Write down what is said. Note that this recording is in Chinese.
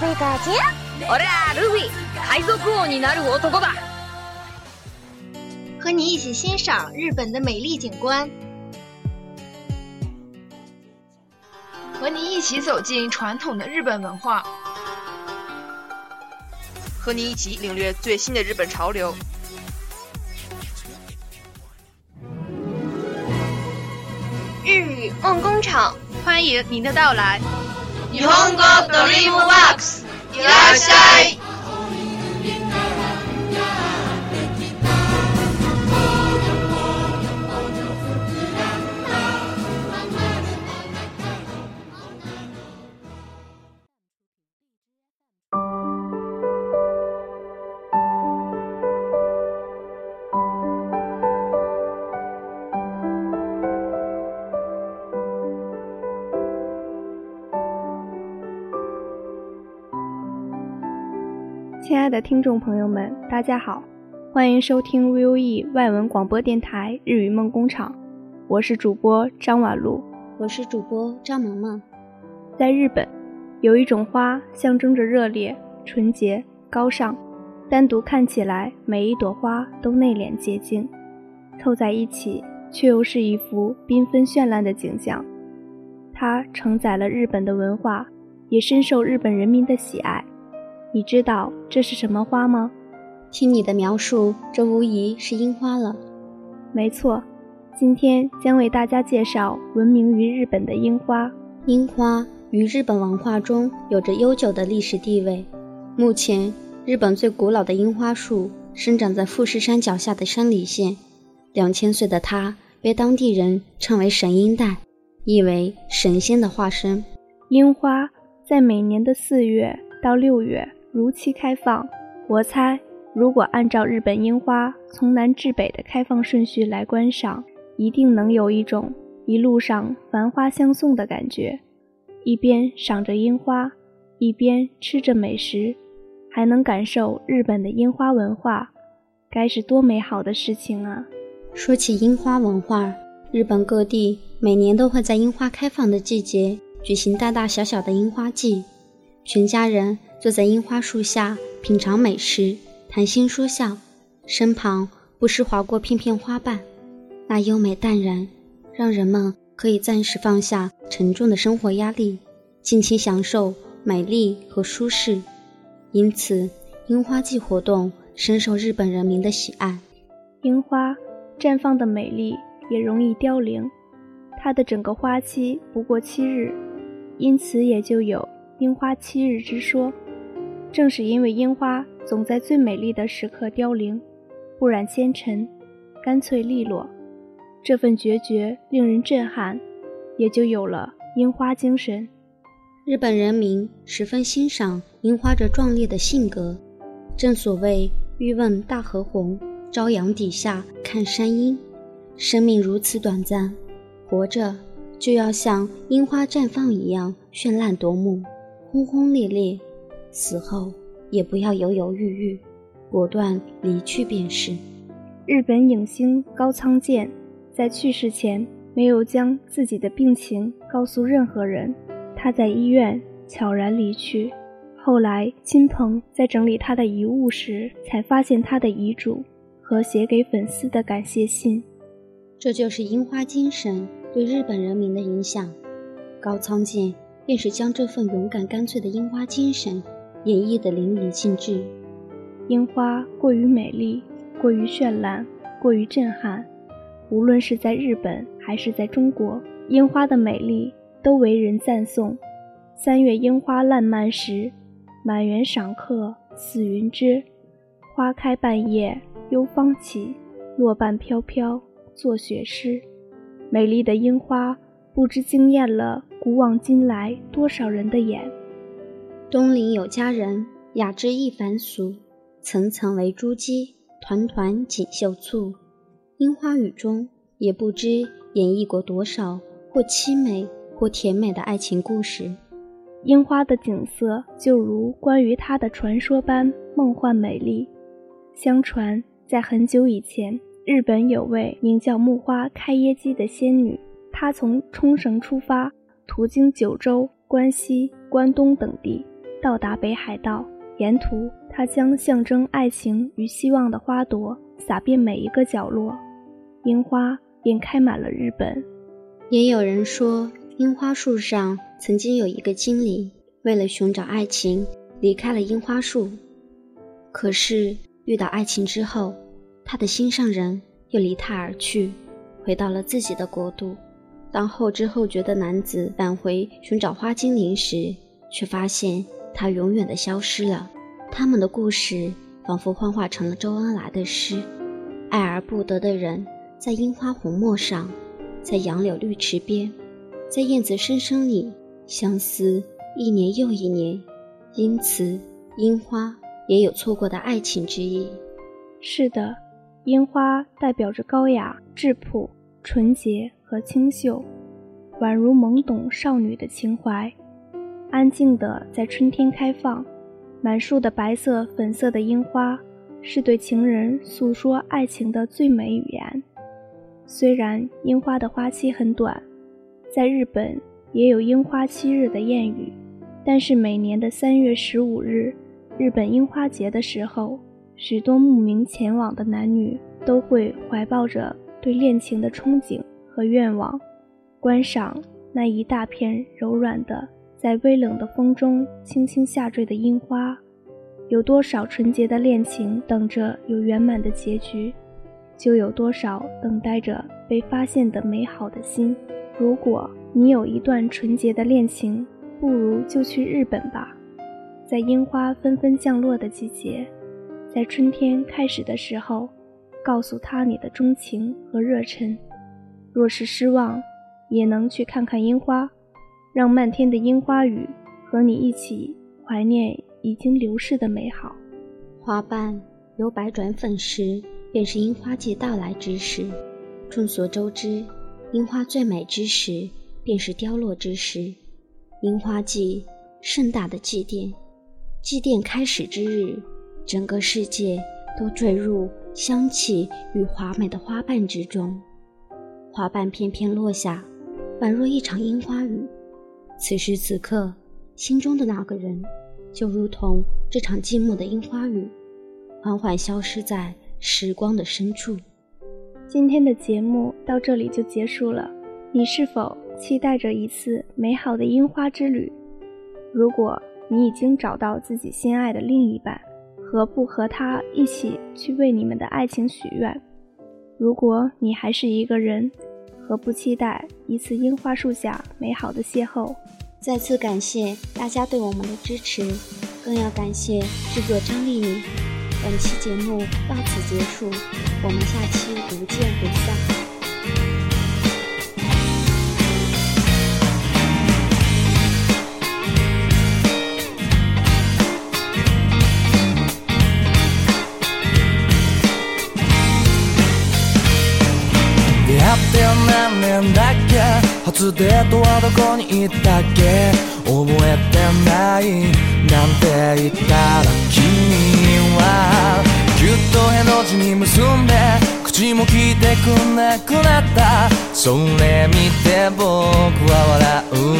贝大姐，俺らルフィ，海賊王になる男だ。和你一起欣赏日本的美丽景观，和你一起走进传统的日本文化，和你一起领略最新的日本潮流。日语梦工厂欢迎您的到来。 日本語ドリームワークスいらっしゃい。 亲爱的听众朋友们，大家好，欢迎收听 VOE 外文广播电台日语梦工厂，我是主播张婉露。我是主播张萌萌。在日本，有一种花象征着热烈、纯洁、高尚，单独看起来每一朵花都内敛洁净，凑在一起却又是一幅缤纷绚烂的景象。它承载了日本的文化，也深受日本人民的喜爱。你知道这是什么花吗？听你的描述，这无疑是樱花了。没错，今天将为大家介绍闻名于日本的樱花。樱花于日本文化中有着悠久的历史地位。目前，日本最古老的樱花树生长在富士山脚下的山梨县。两千岁的它被当地人称为神樱代，意为神仙的化身。樱花在每年的四月到六月如期开放。我猜，如果按照日本樱花从南至北的开放顺序来观赏，一定能有一种一路上繁花相送的感觉。一边赏着樱花，一边吃着美食，还能感受日本的樱花文化，该是多美好的事情啊！说起樱花文化，日本各地每年都会在樱花开放的季节举行大大小小的樱花季，全家人坐在樱花树下品尝美食，谈心说笑，身旁不时划过片片花瓣，那优美淡然，让人们可以暂时放下沉重的生活压力，尽情享受美丽和舒适。因此，樱花季活动深受日本人民的喜爱。樱花绽放的美丽也容易凋零，它的整个花期不过七日，因此也就有“樱花七日”之说。正是因为樱花总在最美丽的时刻凋零，不染纤尘，干脆利落，这份决绝令人震撼，也就有了樱花精神。日本人民十分欣赏樱花这壮烈的性格，正所谓“欲问大河红，朝阳底下看山樱”。生命如此短暂，活着就要像樱花绽放一样绚烂夺目、轰轰烈烈；死后也不要犹犹豫豫，果断离去便是。日本影星高仓健在去世前没有将自己的病情告诉任何人，他在医院悄然离去。后来，亲朋在整理他的遗物时，才发现他的遗嘱和写给粉丝的感谢信。这就是樱花精神对日本人民的影响。高仓健便是将这份勇敢干脆的樱花精神演绎得淋漓尽致。樱花过于美丽，过于绚烂，过于震撼。无论是在日本还是在中国，樱花的美丽都为人赞颂。三月樱花烂漫时，满园赏客似云芝。花开半夜幽芳起，落瓣飘飘作雪诗。美丽的樱花不知惊艳了古往今来多少人的眼。东邻有佳人，雅致亦凡俗。层层为珠玑，团团锦绣簇。樱花雨中，也不知演绎过多少或凄美或甜美的爱情故事。樱花的景色就如关于它的传说般梦幻美丽。相传，在很久以前，日本有位名叫木花开耶姬的仙女，她从冲绳出发，途经九州、关西、关东等地，到达北海道。沿途，他将象征爱情与希望的花朵撒遍每一个角落，樱花便开满了日本。也有人说，樱花树上曾经有一个精灵，为了寻找爱情，离开了樱花树。可是。遇到爱情之后，他的心上人又离他而去，回到了自己的国度。当后知后觉的男子返回寻找花精灵时，却发现他永远的消失了。他们的故事仿佛幻化成了周恩来的诗：爱而不得的人，在樱花红墨上，在杨柳绿池边，在燕子声声里相思一年又一年。因此，樱花。也有错过的爱情之意。是的，樱花代表着高雅、质朴、纯洁和清秀，宛如懵懂少女的情怀，安静地在春天开放。满树的白色、粉色的樱花，是对情人诉说爱情的最美语言。虽然樱花的花期很短，在日本也有“樱花七日”的谚语，但是每年的三月十五日。日本樱花节的时候，许多慕名前往的男女都会怀抱着对恋情的憧憬和愿望，观赏那一大片柔软的，在微冷的风中轻轻下坠的樱花。有多少纯洁的恋情等着有圆满的结局，就有多少等待着被发现的美好的心。如果你有一段纯洁的恋情，不如就去日本吧。在樱花纷纷降落的季节，在春天开始的时候，告诉他你的钟情和热忱。若是失望，也能去看看樱花，让漫天的樱花雨和你一起怀念已经流逝的美好。花瓣由白转粉时，便是樱花季到来之时。众所周知，樱花最美之时，便是凋落之时。樱花季，盛大的祭奠。祭奠开始之日，整个世界都坠入香气与华美的花瓣之中。花瓣片片落下，宛若一场樱花雨。此时此刻，心中的那个人，就如同这场寂寞的樱花雨，缓缓消失在时光的深处。今天的节目到这里就结束了。你是否期待着一次美好的樱花之旅？如果。你已经找到自己心爱的另一半，何不和他一起去为你们的爱情许愿？如果你还是一个人，和不期待一次樱花树下美好的邂逅？再次感谢大家对我们的支持，更要感谢制作张丽颖。本期节目到此结束，我们下期不见不散。何年だっけ初デートはどこに行ったっけ覚えてないなんて言ったら君はぎゅっとへの字に結んで口も聞いてくれなくなったそれ見て僕は笑う